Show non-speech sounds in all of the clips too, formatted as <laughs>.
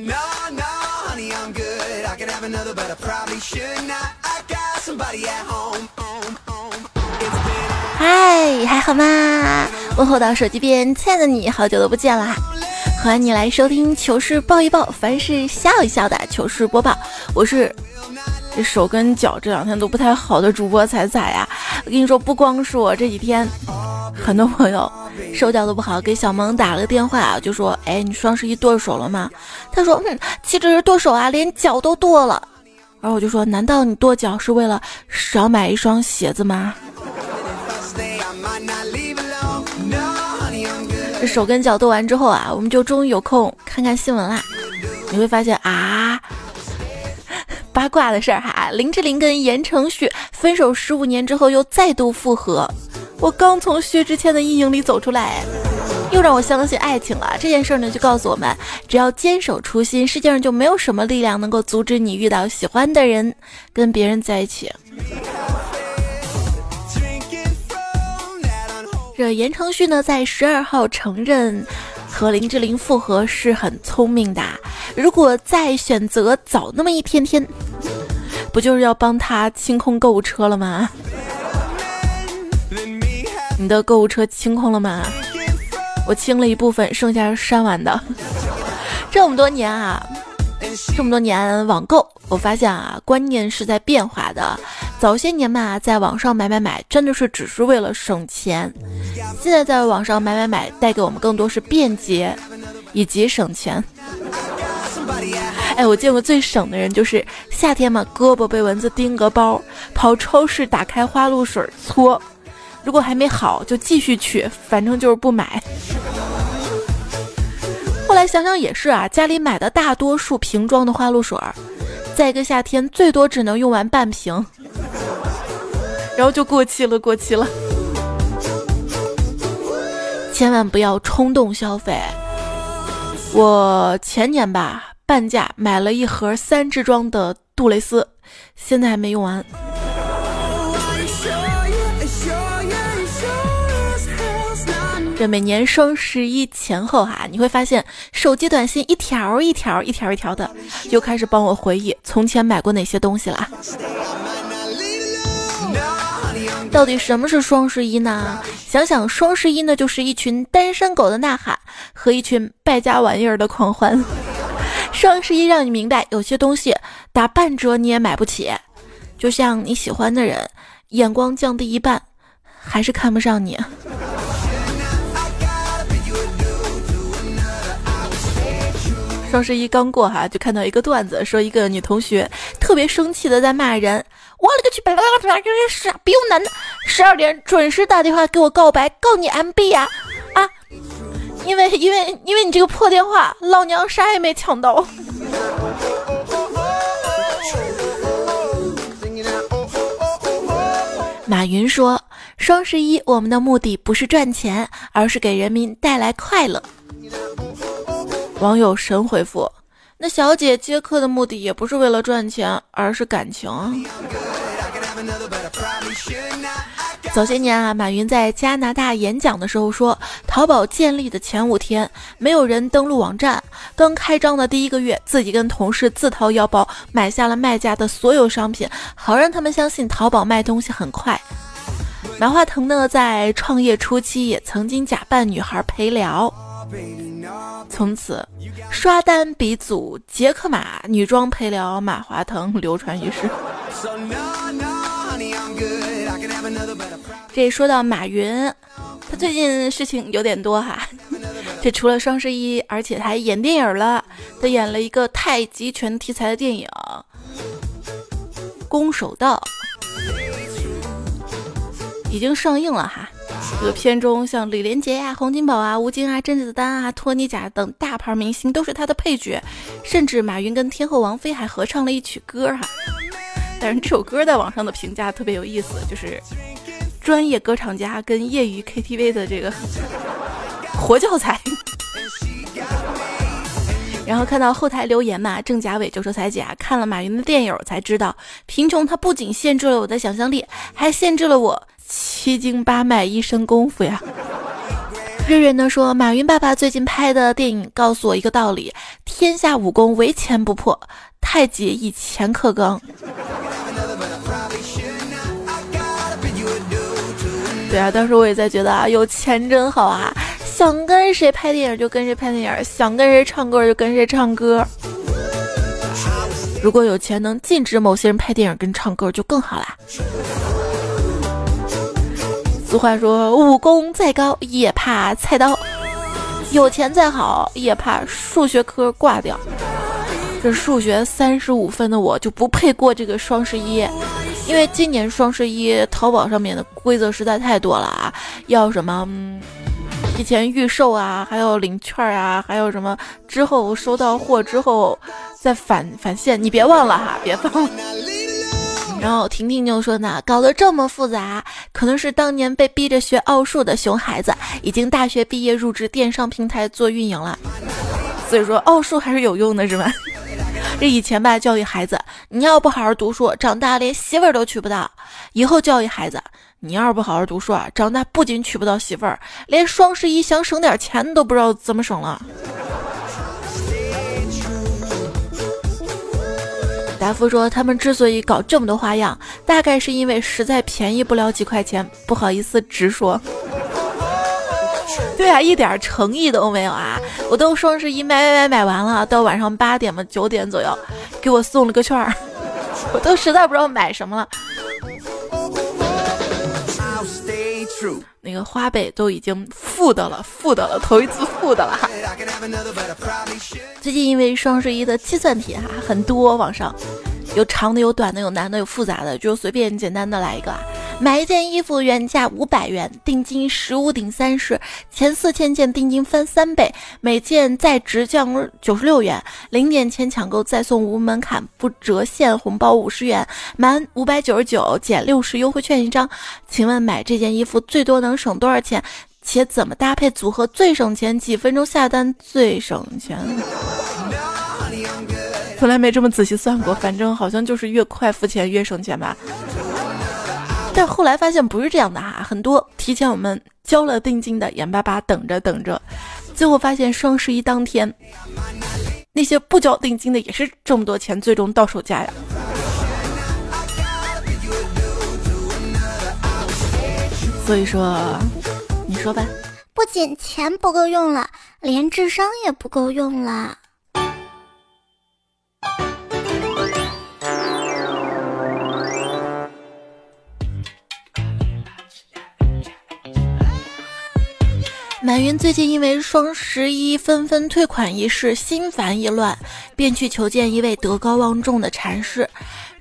no no honey i'm good i can have another but i probably should not. i got somebody at home home home it's been hi 还好吗问候到手机边，亲爱的你好久都不见啦，欢迎你来收听糗事抱一抱，凡事笑一笑的糗事播报，我是这手跟脚这两天都不太好的主播彩彩呀，我跟你说，不光是我这几天。很多朋友手脚都不好，给小萌打了个电话，就说：“哎，你双十一剁手了吗？”他说：“嗯，岂止是剁手啊，连脚都剁了。”然后我就说：“难道你剁脚是为了少买一双鞋子吗？”这手跟脚剁完之后啊，我们就终于有空看看新闻啦。你会发现啊，八卦的事儿哈，林志玲跟言承旭分手十五年之后又再度复合。我刚从薛之谦的阴影里走出来，又让我相信爱情了。这件事呢，就告诉我们，只要坚守初心，世界上就没有什么力量能够阻止你遇到喜欢的人，跟别人在一起。这言承旭呢，在十二号承认和林志玲复合是很聪明的。如果再选择早那么一天天，不就是要帮他清空购物车了吗？你的购物车清空了吗？我清了一部分，剩下是删完的。<laughs> 这么多年啊，这么多年网购，我发现啊，观念是在变化的。早些年嘛，在网上买买买，真的是只是为了省钱。现在在网上买买买，带给我们更多是便捷以及省钱。哎，我见过最省的人，就是夏天嘛，胳膊被蚊子叮个包，跑超市打开花露水搓，如果还没好就继续去，反正就是不买。后来想想也是啊，家里买的大多数瓶装的花露水，在一个夏天最多只能用完半瓶。然后就过期了，过期了。千万不要冲动消费。我前年吧，半价买了一盒三支装的杜蕾斯，现在还没用完。这每年双十一前后哈，你会发现手机短信一条一条一条一条的，又开始帮我回忆从前买过哪些东西了。到底什么是双十一呢？想想双十一呢，就是一群单身狗的呐喊和一群败家玩意儿的狂欢。<laughs> 双十一让你明白，有些东西打半折你也买不起，就像你喜欢的人，眼光降低一半，还是看不上你。双十一刚过哈，就看到一个段子，说一个女同学特别生气的在骂人。我勒个去！巴拉巴拉巴拉，这傻逼男的，十二点准时打电话给我告白，告你 MB 呀！啊，因为因为因为你这个破电话，老娘啥也没抢到。马云说：“双十一，我们的目的不是赚钱，而是给人民带来快乐。”网友神回复。那小姐接客的目的也不是为了赚钱，而是感情。早些年啊，马云在加拿大演讲的时候说，淘宝建立的前五天没有人登录网站，刚开张的第一个月，自己跟同事自掏腰包买下了卖家的所有商品，好让他们相信淘宝卖东西很快。马化腾呢，在创业初期也曾经假扮女孩陪聊。从此，刷单鼻祖杰克马女装陪聊马化腾流传于世。这说到马云，他最近事情有点多哈。<laughs> 这除了双十一，而且他还演电影了。他演了一个太极拳题材的电影《攻守道》，已经上映了哈。这个片中，像李连杰呀、洪金宝啊、吴京啊、甄子丹啊、托尼贾等大牌明星都是他的配角，甚至马云跟天后王菲还合唱了一曲歌哈。但是这首歌在网上的评价特别有意思，就是专业歌唱家跟业余 KTV 的这个 <laughs> 活教材。然后看到后台留言嘛，郑嘉伟就说：“彩姐啊，看了马云的电影才知道，贫穷它不仅限制了我的想象力，还限制了我。”七经八脉一身功夫呀！瑞瑞呢说，马云爸爸最近拍的电影告诉我一个道理：天下武功唯钱不破，太极以钱克刚。对啊，当时我也在觉得啊，有钱真好啊，想跟谁拍电影就跟谁拍电影，想跟谁唱歌就跟谁唱歌。如果有钱能禁止某些人拍电影跟唱歌，就更好啦。俗话说，武功再高也怕菜刀，有钱再好也怕数学科挂掉。这数学三十五分的我就不配过这个双十一。因为今年双十一，淘宝上面的规则实在太多了啊！要什么提前预售啊，还有领券啊，还有什么之后收到货之后再返返现，你别忘了哈，别忘了。然后婷婷就说呢，搞得这么复杂，可能是当年被逼着学奥数的熊孩子，已经大学毕业入职电商平台做运营了，所以说奥数还是有用的，是吧？这以前吧，教育孩子，你要不好好读书，长大连媳妇儿都娶不到；以后教育孩子，你要是不好好读书啊，长大不仅娶不到媳妇儿，连双十一想省点钱都不知道怎么省了。达夫说，他们之所以搞这么多花样，大概是因为实在便宜不了几块钱，不好意思直说。对啊，一点诚意都没有啊！我都双十一买买买买完了，到晚上八点嘛九点左右，给我送了个券儿，<laughs> 我都实在不知道买什么了。那个花呗都已经负的了，负的了，头一次负的了。最近因为双十一的计算题哈很多，网上有长的，有短的，有难的，有复杂的，就随便简单的来一个啊。买一件衣服原价五百元，定金十五顶三十，前四千件定金翻三倍，每件再直降九十六元，零点前抢购再送无门槛不折现红包五十元，满五百九十九减六十优惠券一张。请问买这件衣服最多能省多少钱？且怎么搭配组合最省钱？几分钟下单最省钱？从来没这么仔细算过，反正好像就是越快付钱越省钱吧。但后来发现不是这样的哈，很多提前我们交了定金的，眼巴巴等着等着，最后发现双十一当天，那些不交定金的也是这么多钱，最终到手价呀。所以说，你说吧，不仅钱不够用了，连智商也不够用了。马云最近因为双十一纷纷退款一事心烦意乱，便去求见一位德高望重的禅师。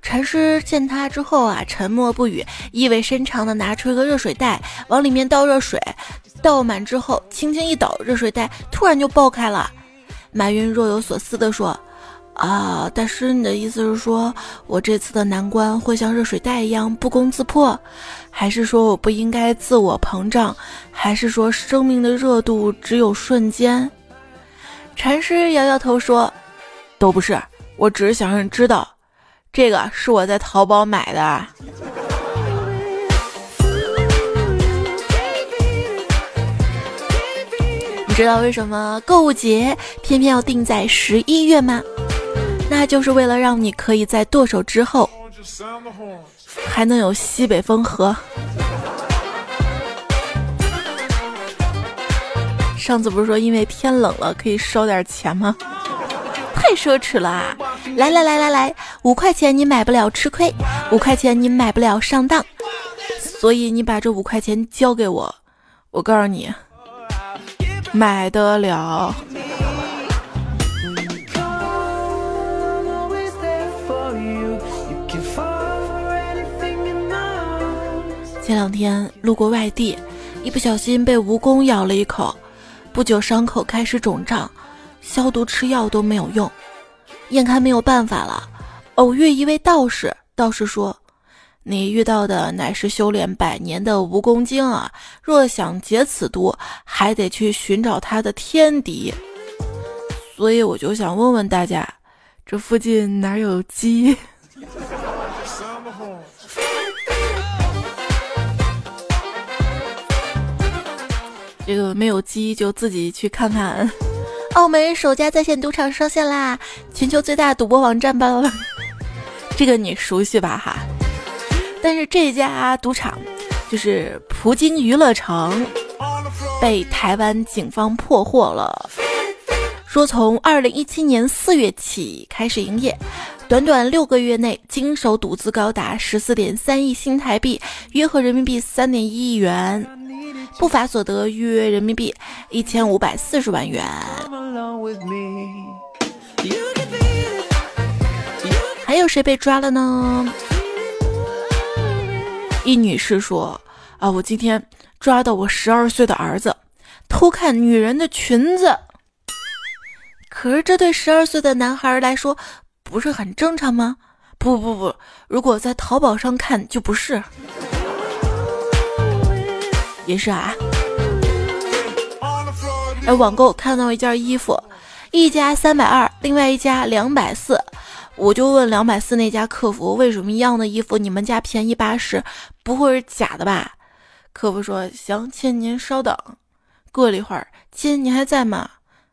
禅师见他之后啊，沉默不语，意味深长的拿出一个热水袋，往里面倒热水，倒满之后轻轻一抖，热水袋突然就爆开了。马云若有所思的说。啊，大师，你的意思是说我这次的难关会像热水袋一样不攻自破，还是说我不应该自我膨胀，还是说生命的热度只有瞬间？禅师摇摇头说：“都不是，我只是想让你知道，这个是我在淘宝买的。”你知道为什么购物节偏偏要定在十一月吗？那就是为了让你可以在剁手之后，还能有西北风喝。上次不是说因为天冷了可以烧点钱吗？太奢侈了！啊！来来来来来，五块钱你买不了吃亏，五块钱你买不了上当，所以你把这五块钱交给我，我告诉你，买得了。前两天路过外地，一不小心被蜈蚣咬了一口，不久伤口开始肿胀，消毒吃药都没有用，眼看没有办法了，偶遇一位道士，道士说：“你遇到的乃是修炼百年的蜈蚣精啊，若想解此毒，还得去寻找他的天敌。”所以我就想问问大家，这附近哪有鸡？这个没有鸡就自己去看看。<laughs> 澳门首家在线赌场上线啦！全球最大赌博网站吧，<laughs> 这个你熟悉吧哈？但是这家赌场就是葡京娱乐城，被台湾警方破获了，说从二零一七年四月起开始营业，短短六个月内经手赌资高达十四点三亿新台币，约合人民币三点一亿元。不法所得约人民币一千五百四十万元。还有谁被抓了呢？一女士说：“啊，我今天抓到我十二岁的儿子偷看女人的裙子。可是这对十二岁的男孩来说不是很正常吗？不不不，如果在淘宝上看就不是。”也是啊，而网购看到一件衣服，一家三百二，另外一家两百四，我就问两百四那家客服，为什么一样的衣服你们家便宜八十？不会是假的吧？客服说行，亲您稍等。过了一会儿，亲您还在吗？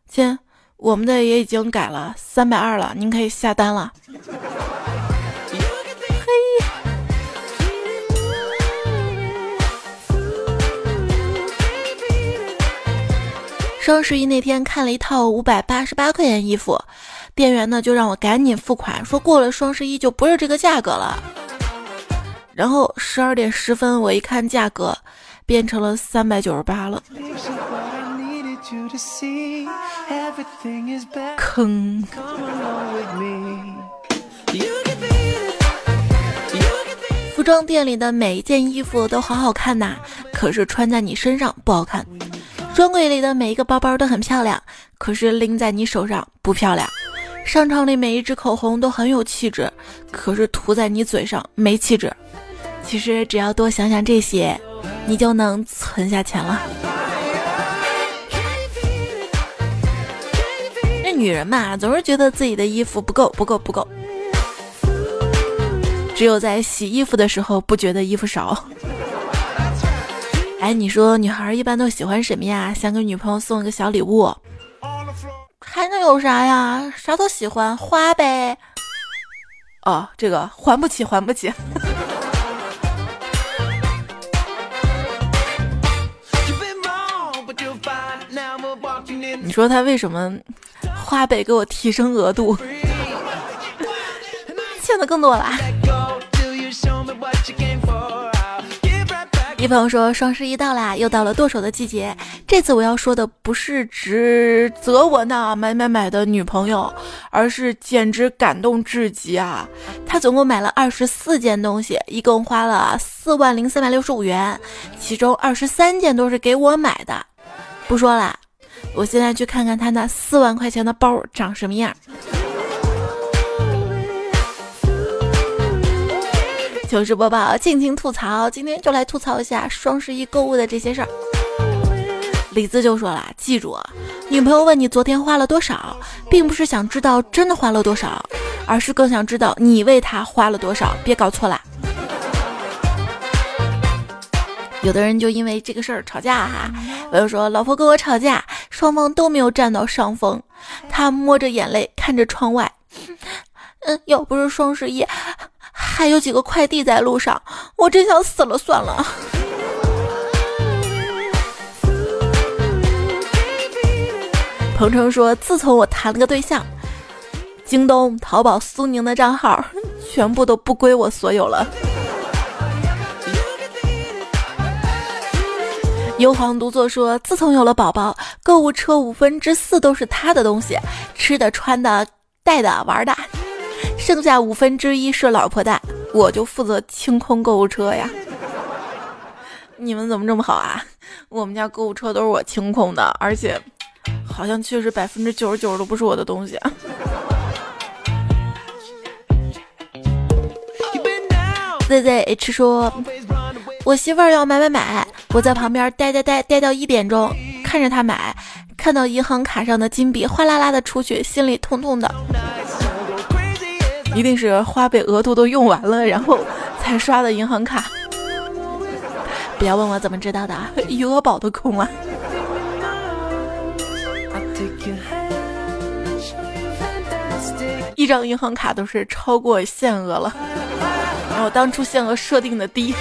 亲，我们的也已经改了三百二了，您可以下单了。双十一那天看了一套五百八十八块钱衣服，店员呢就让我赶紧付款，说过了双十一就不是这个价格了。然后十二点十分我一看价格，变成了三百九十八了。坑。服装店里的每一件衣服都好好看呐，可是穿在你身上不好看。专柜里的每一个包包都很漂亮，可是拎在你手上不漂亮。商场里每一支口红都很有气质，可是涂在你嘴上没气质。其实只要多想想这些，你就能存下钱了。那女人嘛，总是觉得自己的衣服不够，不够，不够。只有在洗衣服的时候，不觉得衣服少。哎，你说女孩一般都喜欢什么呀？想给女朋友送一个小礼物，还能有啥呀？啥都喜欢，花呗。哦，这个还不起，还不起。你说他为什么花呗给我提升额度，欠的更多了？一朋友说：“双十一到啦，又到了剁手的季节。这次我要说的不是指责我那买买买的女朋友，而是简直感动至极啊！她总共买了二十四件东西，一共花了四万零三百六十五元，其中二十三件都是给我买的。不说了，我现在去看看她那四万块钱的包长什么样。”糗事播报，尽情吐槽。今天就来吐槽一下双十一购物的这些事儿。李子就说了：“记住啊，女朋友问你昨天花了多少，并不是想知道真的花了多少，而是更想知道你为她花了多少。别搞错了。”有的人就因为这个事儿吵架哈。我就说，老婆跟我吵架，双方都没有占到上风。他摸着眼泪看着窗外，<laughs> 嗯，要不是双十一。还有几个快递在路上，我真想死了算了。<laughs> 鹏程说：“自从我谈了个对象，京东、淘宝、苏宁的账号全部都不归我所有了。”幽黄独坐说：“自从有了宝宝，购物车五分之四都是他的东西，吃的、穿的、带的、玩的。”剩下五分之一是老婆带，我就负责清空购物车呀。你们怎么这么好啊？我们家购物车都是我清空的，而且好像确实百分之九十九都不是我的东西。<laughs> Z Z H 说，我媳妇儿要买买买，我在旁边呆呆呆呆到一点钟，看着她买，看到银行卡上的金币哗啦啦的出去，心里痛痛的。一定是花呗额度都用完了然后才刷的银行卡。不要问我怎么知道的啊余额宝都空了。一张银行卡都是超过限额了然后当初限额设定的低。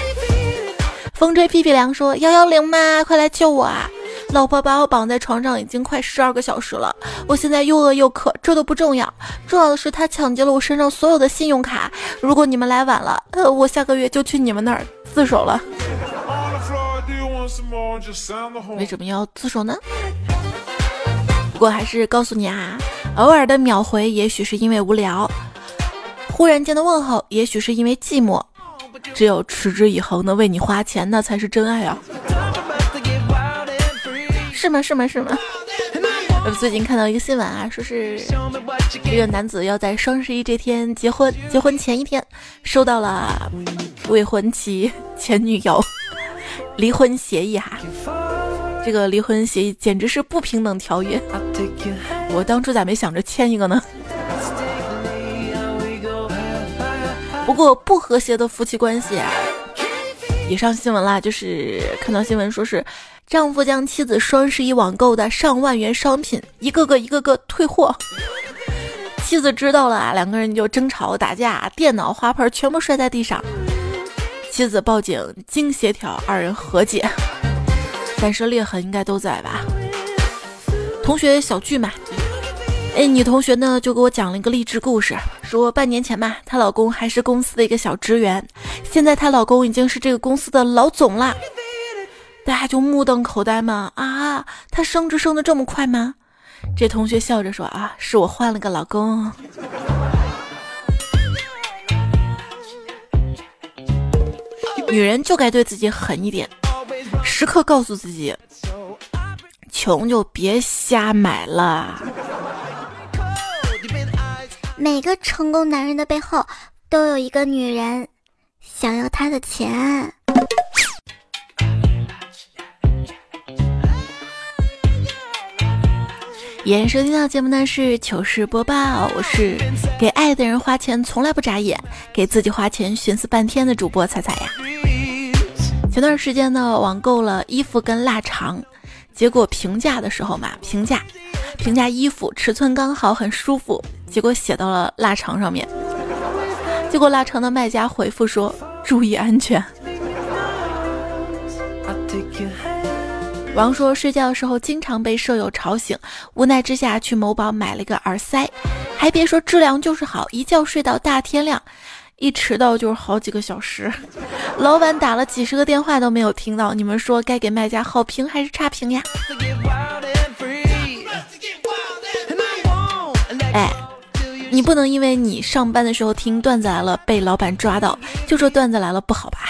风吹屁屁凉说幺幺零吗快来救我啊老婆把我绑在床上已经快十二个小时了，我现在又饿又渴，这都不重要，重要的是他抢劫了我身上所有的信用卡。如果你们来晚了，呃，我下个月就去你们那儿自首了。为什么要自首呢？不过还是告诉你啊，偶尔的秒回也许是因为无聊，忽然间的问候也许是因为寂寞。”只有持之以恒的为你花钱，那才是真爱啊！是吗？是吗？是吗？我 <laughs> 最近看到一个新闻啊，说是这个男子要在双十一这天结婚，结婚前一天收到了未婚妻 <laughs> 前女友 <laughs> 离婚协议哈。这个离婚协议简直是不平等条约，我当初咋没想着签一个呢？不过不和谐的夫妻关系啊，也上新闻啦。就是看到新闻说是，丈夫将妻子双十一网购的上万元商品一个个一个个退货，妻子知道了啊，两个人就争吵打架，电脑花盆全部摔在地上。妻子报警，经协调，二人和解，但是裂痕应该都在吧？同学小聚嘛。哎，女同学呢就给我讲了一个励志故事，说半年前嘛，她老公还是公司的一个小职员，现在她老公已经是这个公司的老总啦。大家就目瞪口呆嘛，啊，他升职升的这么快吗？这同学笑着说啊，是我换了个老公。女人就该对自己狠一点，时刻告诉自己，穷就别瞎买了。<laughs> 每个成功男人的背后都有一个女人想要他的钱。演收听到节目呢是糗事播报，我是给爱的人花钱从来不眨眼，给自己花钱寻思半天的主播彩彩呀。前段时间呢网购了衣服跟腊肠，结果评价的时候嘛评价。评价衣服尺寸刚好很舒服，结果写到了腊肠上面。结果腊肠的卖家回复说：“注意安全。”王说睡觉的时候经常被舍友吵醒，无奈之下去某宝买了一个耳塞，还别说质量就是好，一觉睡到大天亮，一迟到就是好几个小时。老板打了几十个电话都没有听到，你们说该给卖家好评还是差评呀？哎，你不能因为你上班的时候听段子来了被老板抓到，就说段子来了不好吧？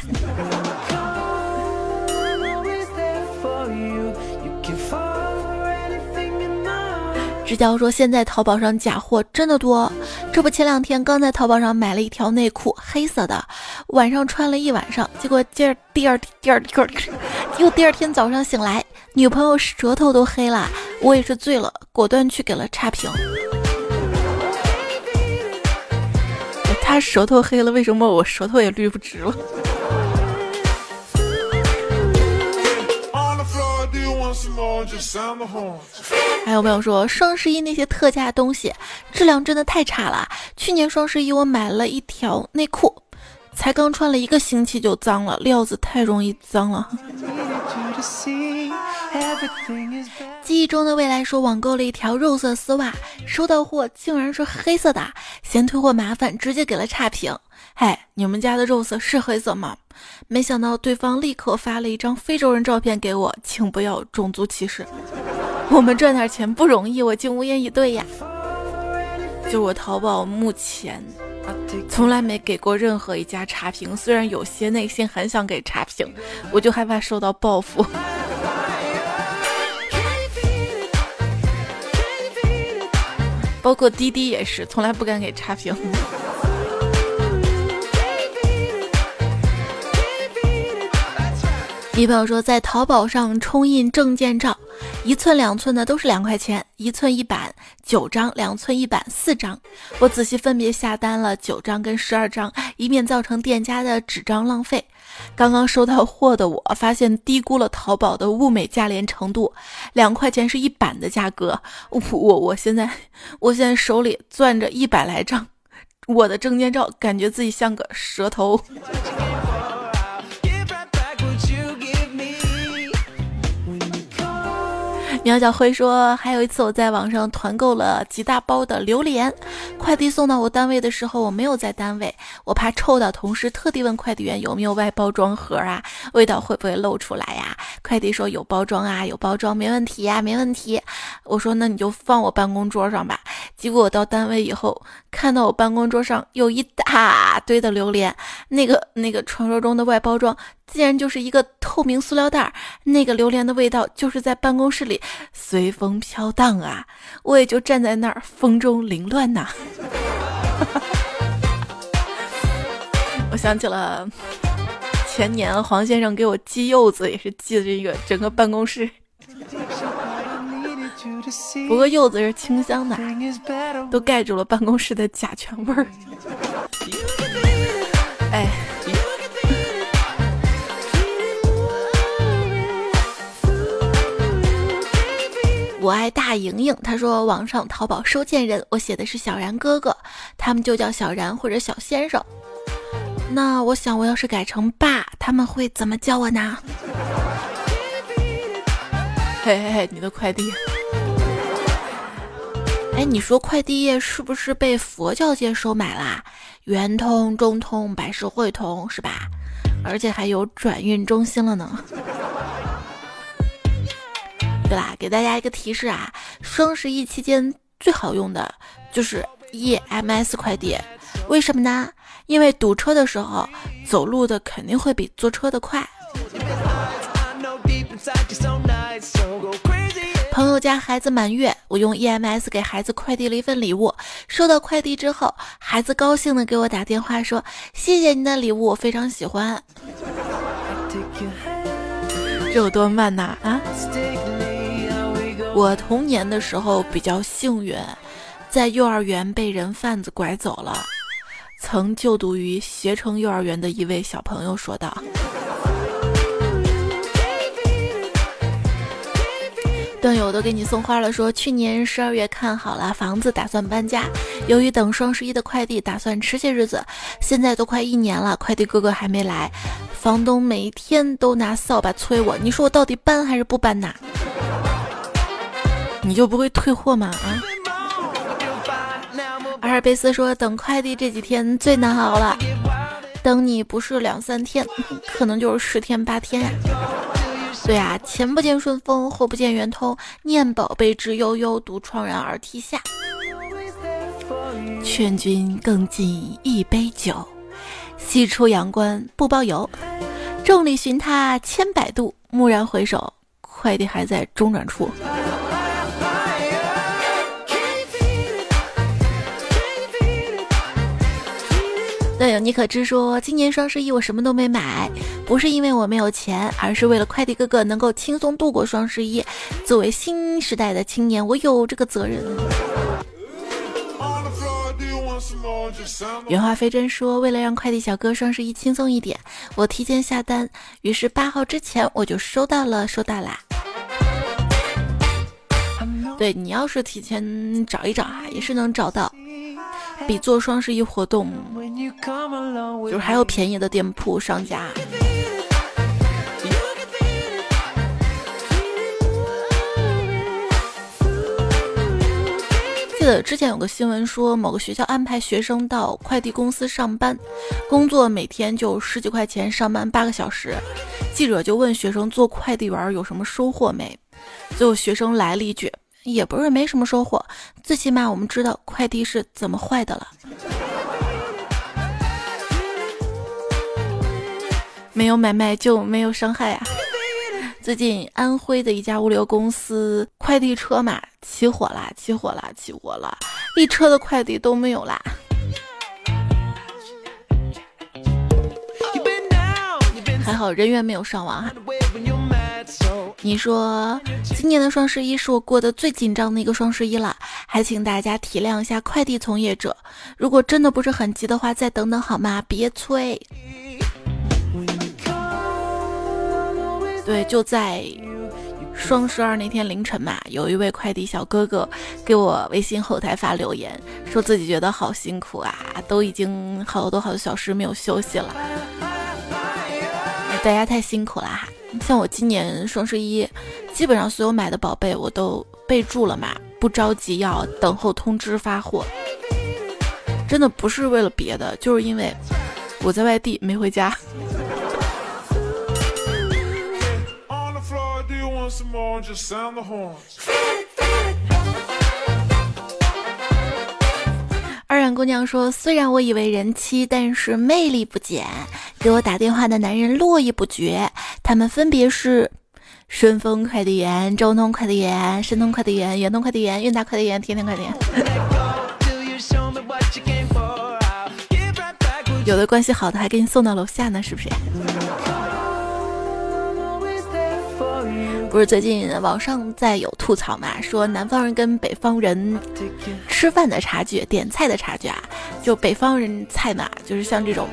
支教说现在淘宝上假货真的多，这不前两天刚在淘宝上买了一条内裤，黑色的，晚上穿了一晚上，结果第二第二第二第二，又第二天早上醒来，女朋友舌头都黑了，我也是醉了，果断去给了差评。他舌头黑了，为什么我舌头也绿不直了？还有朋友说双十一那些特价东西质量真的太差了。去年双十一我买了一条内裤，才刚穿了一个星期就脏了，料子太容易脏了。记忆中的未来说网购了一条肉色丝袜，收到货竟然是黑色的，嫌退货麻烦，直接给了差评。嗨，你们家的肉色是黑色吗？没想到对方立刻发了一张非洲人照片给我，请不要种族歧视。我们赚点钱不容易，我竟无言以对呀。就我淘宝目前从来没给过任何一家差评，虽然有些内心很想给差评，我就害怕受到报复。<laughs> 包括滴滴也是，从来不敢给差评。一朋友说，在淘宝上冲印证件照，一寸两寸的都是两块钱，一寸一版九张，两寸一版四张。我仔细分别下单了九张跟十二张，以免造成店家的纸张浪费。刚刚收到货的我发现低估了淘宝的物美价廉程度，两块钱是一版的价格。我我我现在我现在手里攥着一百来张我的证件照，感觉自己像个蛇头。苗小辉说：“还有一次，我在网上团购了几大包的榴莲，快递送到我单位的时候，我没有在单位，我怕臭到同事，特地问快递员有没有外包装盒啊，味道 <laughs> 会不会漏出来呀？快递说有包装啊，有包装，没问题呀，没问题。我说那你就放我办公桌上吧。结果我到单位以后，看到我办公桌上有一大堆的榴莲，那个那个传说中的外包装。”竟然就是一个透明塑料袋，那个榴莲的味道就是在办公室里随风飘荡啊！我也就站在那儿风中凌乱呐。<laughs> 我想起了前年黄先生给我寄柚子，也是寄的这个整个办公室。不过柚子是清香的，都盖住了办公室的甲醛味儿。哎。我爱大莹莹，她说网上淘宝收件人，我写的是小然哥哥，他们就叫小然或者小先生。那我想我要是改成爸，他们会怎么叫我呢？嘿嘿嘿，你的快递。哎，你说快递业是不是被佛教界收买啦？圆通、中通、百世汇通是吧？而且还有转运中心了呢。对啦，给大家一个提示啊，双十一期间最好用的就是 EMS 快递，为什么呢？因为堵车的时候，走路的肯定会比坐车的快。朋友家孩子满月，我用 EMS 给孩子快递了一份礼物。收到快递之后，孩子高兴的给我打电话说：“谢谢你的礼物，我非常喜欢。<laughs> ”这有多慢呐啊！我童年的时候比较幸运，在幼儿园被人贩子拐走了。曾就读于携程幼儿园的一位小朋友说道：“段友都给你送花了，说去年十二月看好了房子，打算搬家。由于等双十一的快递，打算迟些日子。现在都快一年了，快递哥哥还没来，房东每天都拿扫把催我。你说我到底搬还是不搬呐？”你就不会退货吗？啊！阿尔卑斯说，等快递这几天最难熬了，等你不是两三天，可能就是十天八天呀。对啊，前不见顺丰，后不见圆通，念宝贝之悠悠，独怆然而涕下。劝君更尽一杯酒，西出阳关不包邮。众里寻他千百度，蓦然回首，快递还在中转处。队友，你可知说今年双十一我什么都没买，不是因为我没有钱，而是为了快递哥哥能够轻松度过双十一。作为新时代的青年，我有这个责任。原话非真说，为了让快递小哥双十一轻松一点，我提前下单，于是八号之前我就收到了，收到啦。对你要是提前找一找啊，也是能找到。比做双十一活动，就是还有便宜的店铺商家。记得之前有个新闻说，某个学校安排学生到快递公司上班，工作每天就十几块钱，上班八个小时。记者就问学生做快递员有什么收获没？最后学生来了一句。也不是没什么收获，最起码我们知道快递是怎么坏的了。没有买卖就没有伤害啊！最近安徽的一家物流公司快递车嘛起火啦，起火啦，起火了，一车的快递都没有啦。还好人员没有伤亡哈。你说今年的双十一是我过得最紧张的一个双十一了，还请大家体谅一下快递从业者，如果真的不是很急的话，再等等好吗？别催。对，就在双十二那天凌晨嘛，有一位快递小哥哥给我微信后台发留言，说自己觉得好辛苦啊，都已经好多好多小时没有休息了，大家太辛苦了哈。像我今年双十一，基本上所有买的宝贝我都备注了嘛，不着急要等候通知发货。真的不是为了别的，就是因为我在外地没回家。姑娘说：“虽然我以为人妻，但是魅力不减。给我打电话的男人络绎不绝，他们分别是顺丰快递员、中通快递员、申通快递员、圆通快递员、韵达快递员、天天快递员。有的关系好的还给你送到楼下呢，是不是？”不是最近网上在有吐槽嘛？说南方人跟北方人吃饭的差距、点菜的差距啊，就北方人菜嘛，就是像这种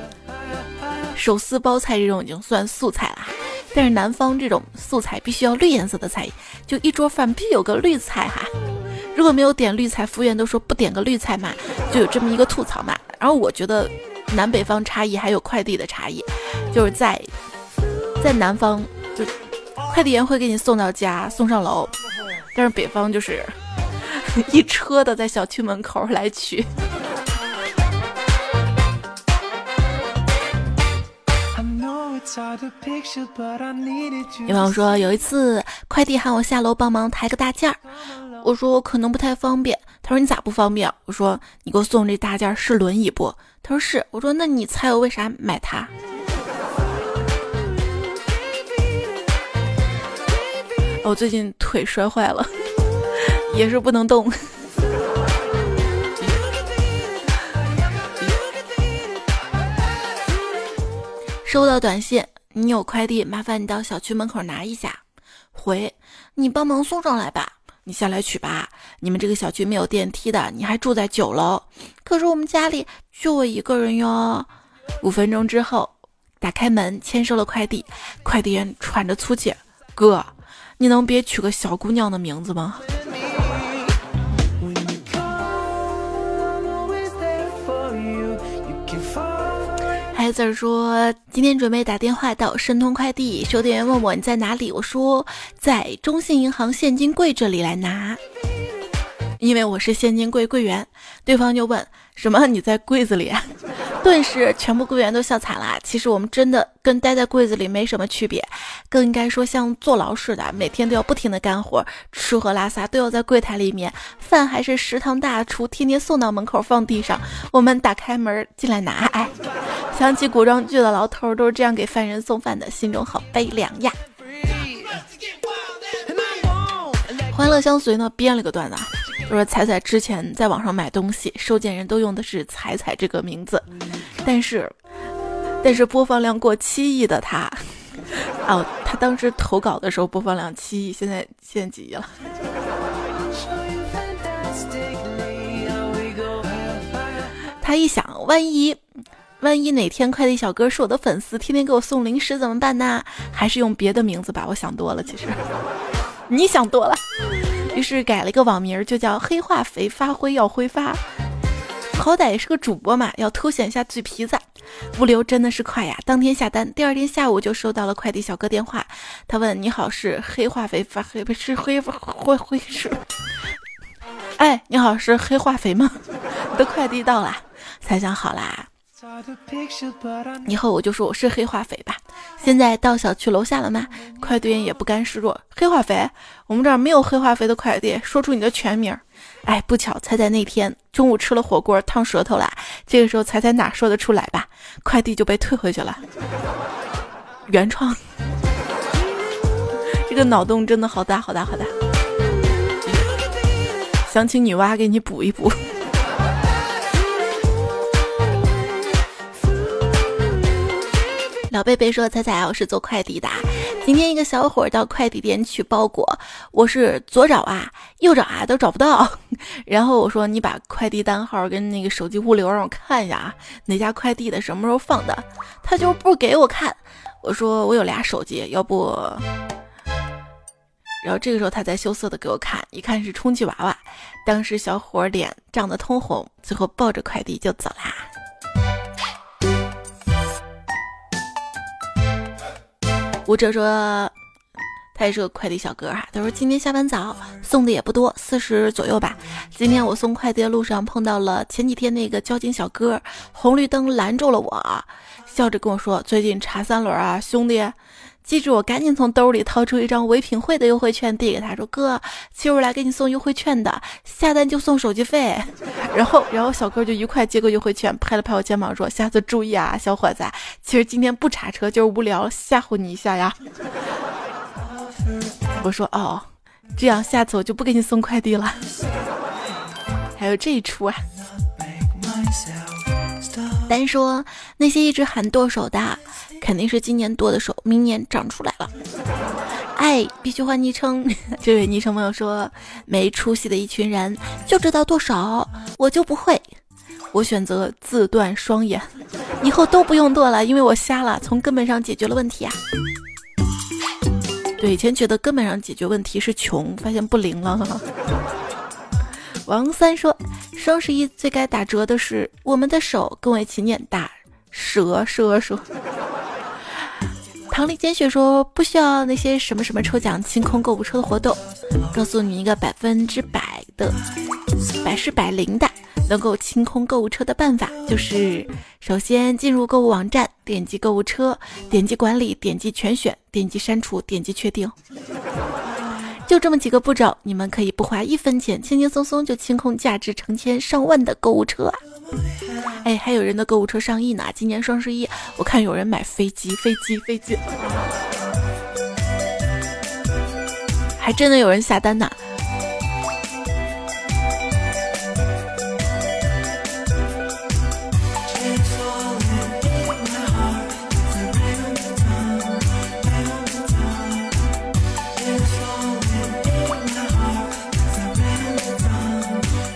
手撕包菜这种已经算素菜了，但是南方这种素菜必须要绿颜色的菜，就一桌饭必有个绿菜哈。如果没有点绿菜，服务员都说不点个绿菜嘛，就有这么一个吐槽嘛。然后我觉得南北方差异还有快递的差异，就是在在南方就。快递员会给你送到家，送上楼，但是北方就是 <laughs> 一车的在小区门口来取。有朋友说有一次快递喊我下楼帮忙抬个大件儿，我说我可能不太方便。他说你咋不方便？我说你给我送这大件是轮椅不？他说是。我说那你猜我为啥买它？我最近腿摔坏了，也是不能动。<laughs> 收到短信，你有快递，麻烦你到小区门口拿一下。回，你帮忙送上来吧，你下来取吧。你们这个小区没有电梯的，你还住在九楼，可是我们家里就我一个人哟。五分钟之后，打开门，签收了快递。快递员喘着粗气，哥。你能别取个小姑娘的名字吗？孩子说今天准备打电话到申通快递，收店员问我你在哪里，我说在中信银行现金柜这里来拿，因为我是现金柜柜员。对方就问什么你在柜子里？顿时，全部柜员都笑惨了。其实我们真的跟待在柜子里没什么区别，更应该说像坐牢似的，每天都要不停的干活，吃喝拉撒都要在柜台里面，饭还是食堂大厨天天送到门口放地上，我们打开门进来拿。哎，想起古装剧的牢头都是这样给犯人送饭的，心中好悲凉呀。欢乐相随呢，编了个段子。说彩彩之前在网上买东西，收件人都用的是彩彩这个名字，但是，但是播放量过七亿的他，哦，他当时投稿的时候播放量七亿，现在现在几亿了？<laughs> 他一想，万一万一哪天快递小哥是我的粉丝，天天给我送零食怎么办呢？还是用别的名字吧。我想多了，其实 <laughs> 你想多了。于是改了一个网名，就叫黑化肥发挥要挥发，好歹也是个主播嘛，要凸显一下嘴皮子。物流真的是快呀，当天下单，第二天下午就收到了快递小哥电话，他问：“你好，是黑化肥发黑不是黑灰灰是？哎，你好，是黑化肥吗？你的快递到了，才想好啦。”以后我就说我是黑化肥吧。现在到小区楼下了吗？快递员也不甘示弱，黑化肥，我们这儿没有黑化肥的快递。说出你的全名。哎，不巧，彩彩那天中午吃了火锅烫舌头了。这个时候彩彩哪说得出来吧？快递就被退回去了。原创，这个脑洞真的好大好大好大。想请女娲给你补一补。老贝贝说：“彩彩，我是做快递的。今天一个小伙到快递点取包裹，我是左找啊，右找啊，都找不到。<laughs> 然后我说：你把快递单号跟那个手机物流让我看一下啊，哪家快递的，什么时候放的？他就不给我看。我说我有俩手机，要不……然后这个时候他才羞涩的给我看，一看是充气娃娃。当时小伙脸涨得通红，最后抱着快递就走啦。”吴哲说，他也是个快递小哥哈。他说今天下班早，送的也不多，四十左右吧。今天我送快递的路上碰到了前几天那个交警小哥，红绿灯拦住了我，笑着跟我说：“最近查三轮啊，兄弟。”记住，我赶紧从兜里掏出一张唯品会的优惠券递给他，说：“哥，其实我来给你送优惠券的，下单就送手机费。<laughs> ”然后，然后小哥就愉快接过优惠券，拍了拍我肩膀说：“下次注意啊，小伙子。其实今天不查车就是无聊，吓唬你一下呀。” <laughs> 我说：“哦，这样下次我就不给你送快递了。”还有这一出啊！单说那些一直喊剁手的。肯定是今年剁的手，明年长出来了。哎，必须换昵称。<laughs> 这位昵称朋友说，没出息的一群人就知道剁手，我就不会。我选择自断双眼，以后都不用剁了，因为我瞎了，从根本上解决了问题啊。对，以前觉得根本上解决问题是穷，发现不灵了。王三说，双十一最该打折的是我们的手，跟我一起念打蛇蛇蛇。<laughs> 唐丽坚雪说：“不需要那些什么什么抽奖、清空购物车的活动，告诉你一个百分之百的、百试百灵的能够清空购物车的办法，就是首先进入购物网站，点击购物车，点击管理，点击全选，点击删除，点击确定。就这么几个步骤，你们可以不花一分钱，轻轻松松就清空价值成千上万的购物车啊！”哎，还有人的购物车上亿呢！今年双十一，我看有人买飞机，飞机，飞机，<laughs> 还真的有人下单呢。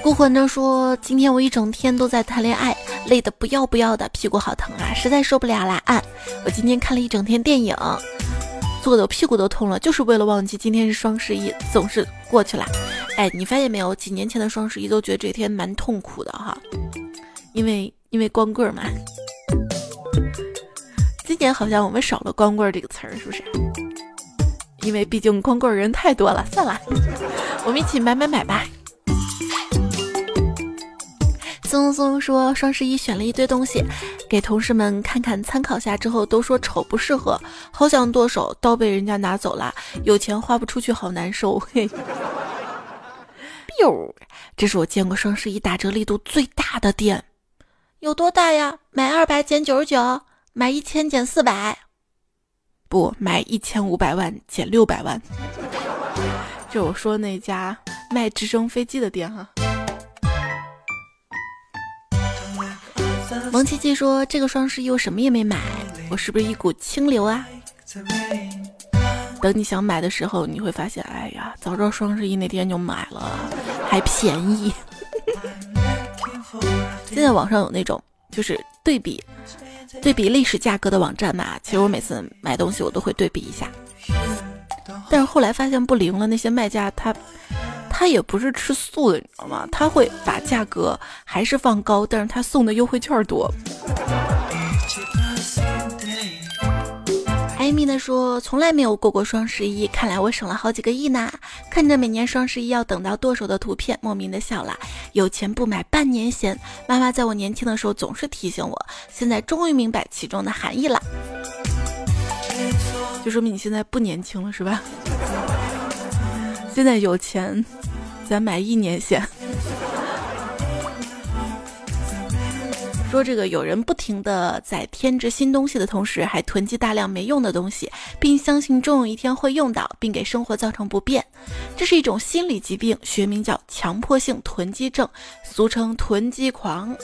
孤魂呢说：“今天我一整天都在谈恋爱，累得不要不要的，屁股好疼啊，实在受不了了。啊我今天看了一整天电影，坐的屁股都痛了，就是为了忘记今天是双十一，总是过去了。哎，你发现没有？几年前的双十一都觉得这天蛮痛苦的哈，因为因为光棍嘛。今年好像我们少了光棍这个词儿，是不是？因为毕竟光棍人太多了，算了，我们一起买买买吧。”松松说：“双十一选了一堆东西，给同事们看看参考下之后，都说丑不适合，好想剁手，刀被人家拿走了，有钱花不出去，好难受。<laughs> ”嘿，biu，这是我见过双十一打折力度最大的店，有多大呀？买二百减九十九，买一千减四百，不买一千五百万减六百万。<laughs> 就我说那家卖直升飞机的店哈。王七七说：“这个双十一我什么也没买，我是不是一股清流啊？等你想买的时候，你会发现，哎呀，早知道双十一那天就买了，还便宜。现在网上有那种就是对比对比历史价格的网站嘛，其实我每次买东西我都会对比一下，但是后来发现不灵了，那些卖家他。”他也不是吃素的，你知道吗？他会把价格还是放高，但是他送的优惠券多。艾米呢说从来没有过过双十一，看来我省了好几个亿呢。看着每年双十一要等到剁手的图片，莫名的笑了。有钱不买半年闲。妈妈在我年轻的时候总是提醒我，现在终于明白其中的含义了。就说明你现在不年轻了，是吧？现在有钱。咱买一年险。<laughs> 说这个有人不停的在添置新东西的同时，还囤积大量没用的东西，并相信终有一天会用到，并给生活造成不便。这是一种心理疾病，学名叫强迫性囤积症，俗称囤积狂。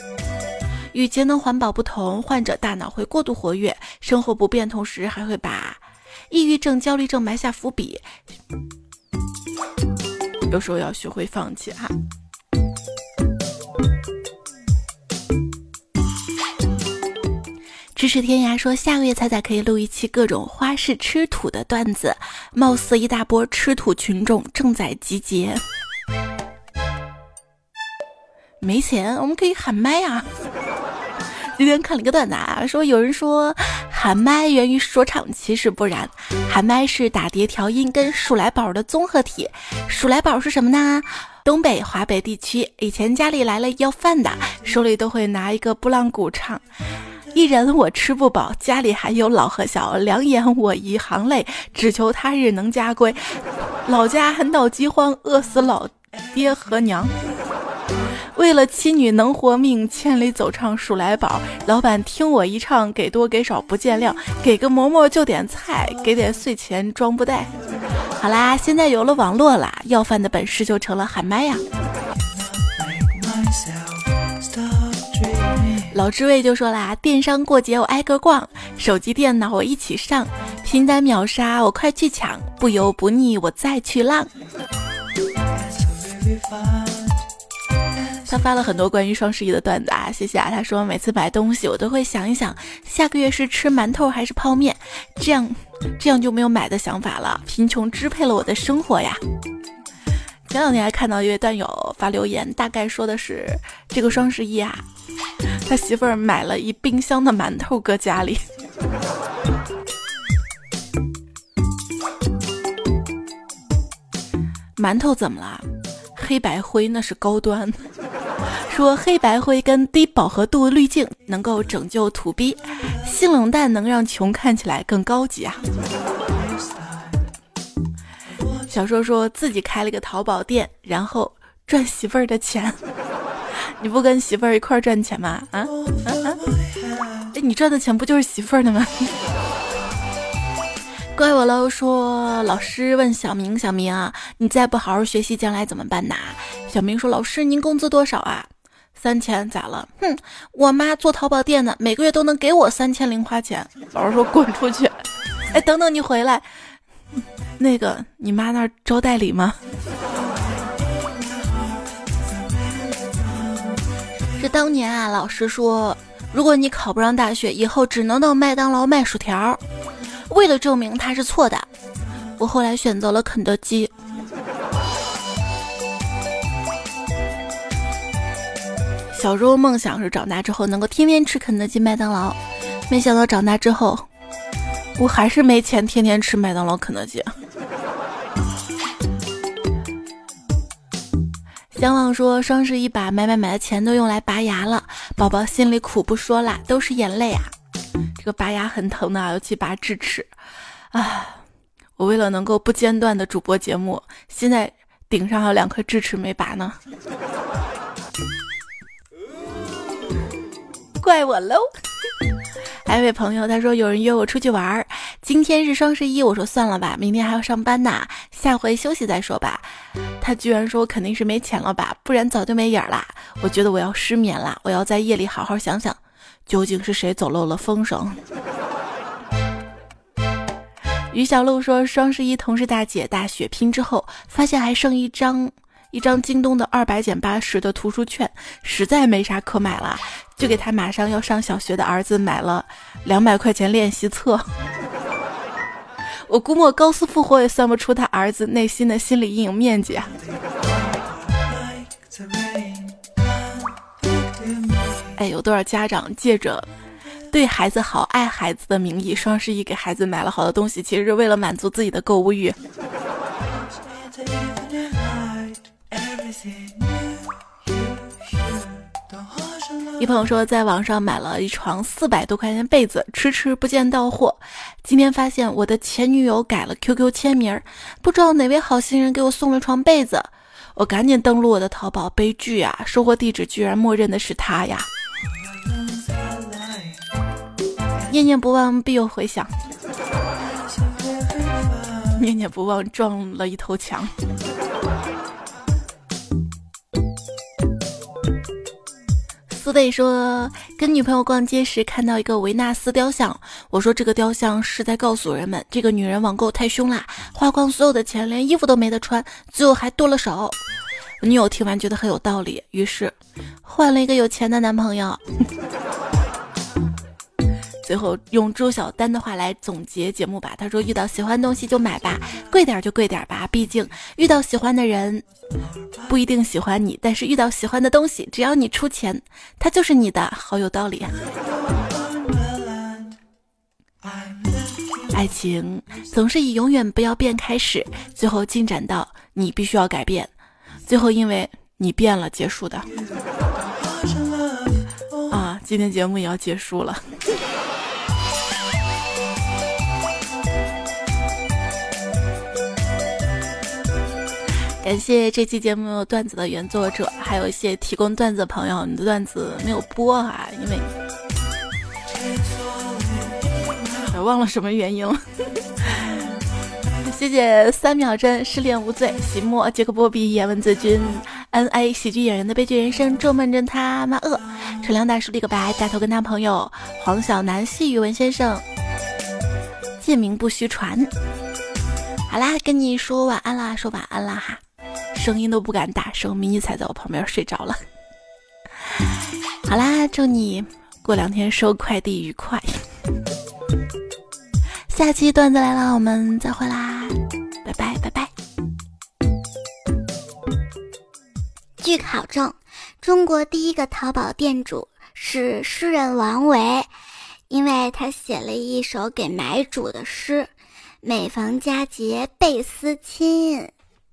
与节能环保不同，患者大脑会过度活跃，生活不便，同时还会把抑郁症、焦虑症埋下伏笔。有时候要学会放弃哈。咫尺天涯说，下个月彩彩可以录一期各种花式吃土的段子，貌似一大波吃土群众正在集结。没钱，我们可以喊麦啊！今天看了一个段子啊，说有人说喊麦源于说唱，其实不然，喊麦是打碟调音跟数来宝的综合体。数来宝是什么呢？东北、华北地区以前家里来了要饭的，手里都会拿一个拨浪鼓唱：一人我吃不饱，家里还有老和小，两眼我一行泪，只求他日能家归。老家还闹饥荒，饿死老爹和娘。为了妻女能活命，千里走唱数来宝。老板听我一唱，给多给少不见谅，给个馍馍就点菜，给点碎钱装布袋。好啦，现在有了网络啦，要饭的本事就成了喊麦呀。老知味就说啦，电商过节我挨个逛，手机电脑我一起上，拼单秒杀我快去抢，不油不腻我再去浪。他发了很多关于双十一的段子啊，谢谢啊。他说每次买东西我都会想一想，下个月是吃馒头还是泡面，这样这样就没有买的想法了。贫穷支配了我的生活呀。前两天还看到一位段友发留言，大概说的是这个双十一啊，他媳妇儿买了一冰箱的馒头搁家里。<laughs> 馒头怎么了？黑白灰那是高端。说黑白灰跟低饱和度滤镜能够拯救土逼，性冷淡能让穷看起来更高级啊！小说说自己开了个淘宝店，然后赚媳妇儿的钱。你不跟媳妇儿一块儿赚钱吗？啊啊啊！哎，你赚的钱不就是媳妇儿的吗？怪我喽！说老师问小明：“小明啊，你再不好好学习，将来怎么办呐？”小明说：“老师，您工资多少啊？”三千咋了？哼，我妈做淘宝店的，每个月都能给我三千零花钱。老师说滚出去。哎，等等你回来，那个你妈那儿招代理吗？<laughs> 这当年啊，老师说，如果你考不上大学，以后只能到麦当劳卖薯条。为了证明他是错的，我后来选择了肯德基。小时候梦想是长大之后能够天天吃肯德基、麦当劳，没想到长大之后，我还是没钱天天吃麦当劳、肯德基。<laughs> 相望说双十一把买买买的钱都用来拔牙了，宝宝心里苦不说啦，都是眼泪啊！这个拔牙很疼的，尤其拔智齿，啊！我为了能够不间断的主播节目，现在顶上还有两颗智齿没拔呢。怪我喽！还有位朋友，他说有人约我出去玩儿，今天是双十一，我说算了吧，明天还要上班呢，下回休息再说吧。他居然说肯定是没钱了吧，不然早就没影儿啦。我觉得我要失眠了，我要在夜里好好想想，究竟是谁走漏了风声。于小璐说双十一同事大姐大血拼之后，发现还剩一张。一张京东的二百减八十的图书券，实在没啥可买了，就给他马上要上小学的儿子买了两百块钱练习册。<laughs> 我估摸高斯复活也算不出他儿子内心的心理阴影面积啊！哎，有多少家长借着对孩子好、爱孩子的名义，双十一给孩子买了好多东西，其实是为了满足自己的购物欲。<laughs> 一朋友说，在网上买了一床四百多块钱被子，迟迟不见到货。今天发现我的前女友改了 QQ 签名，不知道哪位好心人给我送了床被子。我赶紧登录我的淘宝，悲剧啊！收货地址居然默认的是他呀！念念不忘必有回响，念念不忘撞了一头墙。苏贝说，跟女朋友逛街时看到一个维纳斯雕像，我说这个雕像是在告诉人们，这个女人网购太凶啦，花光所有的钱，连衣服都没得穿，最后还剁了手。女友听完觉得很有道理，于是换了一个有钱的男朋友。最后用周小丹的话来总结节目吧。他说：“遇到喜欢东西就买吧，贵点就贵点吧。毕竟遇到喜欢的人不一定喜欢你，但是遇到喜欢的东西，只要你出钱，它就是你的。”好有道理！爱情总是以永远不要变开始，最后进展到你必须要改变，最后因为你变了结束的。啊，今天节目也要结束了。感谢这期节目段子的原作者，还有一些提供段子的朋友，你的段子没有播啊，因为忘了什么原因了。<laughs> 谢谢三秒针失恋无罪，席墨杰克波比演文子君，N A 喜剧演员的悲剧人生，周梦真他妈饿，陈亮大叔立个白，大头跟他朋友黄小南，细雨文先生，贱名不虚传。好啦，跟你说晚安啦，说晚安啦哈。声音都不敢大声，迷你彩在我旁边睡着了。<laughs> 好啦，祝你过两天收快递愉快。下期段子来了，我们再会啦，拜拜拜拜。据考证，中国第一个淘宝店主是诗人王维，因为他写了一首给买主的诗：“每逢佳节倍思亲。”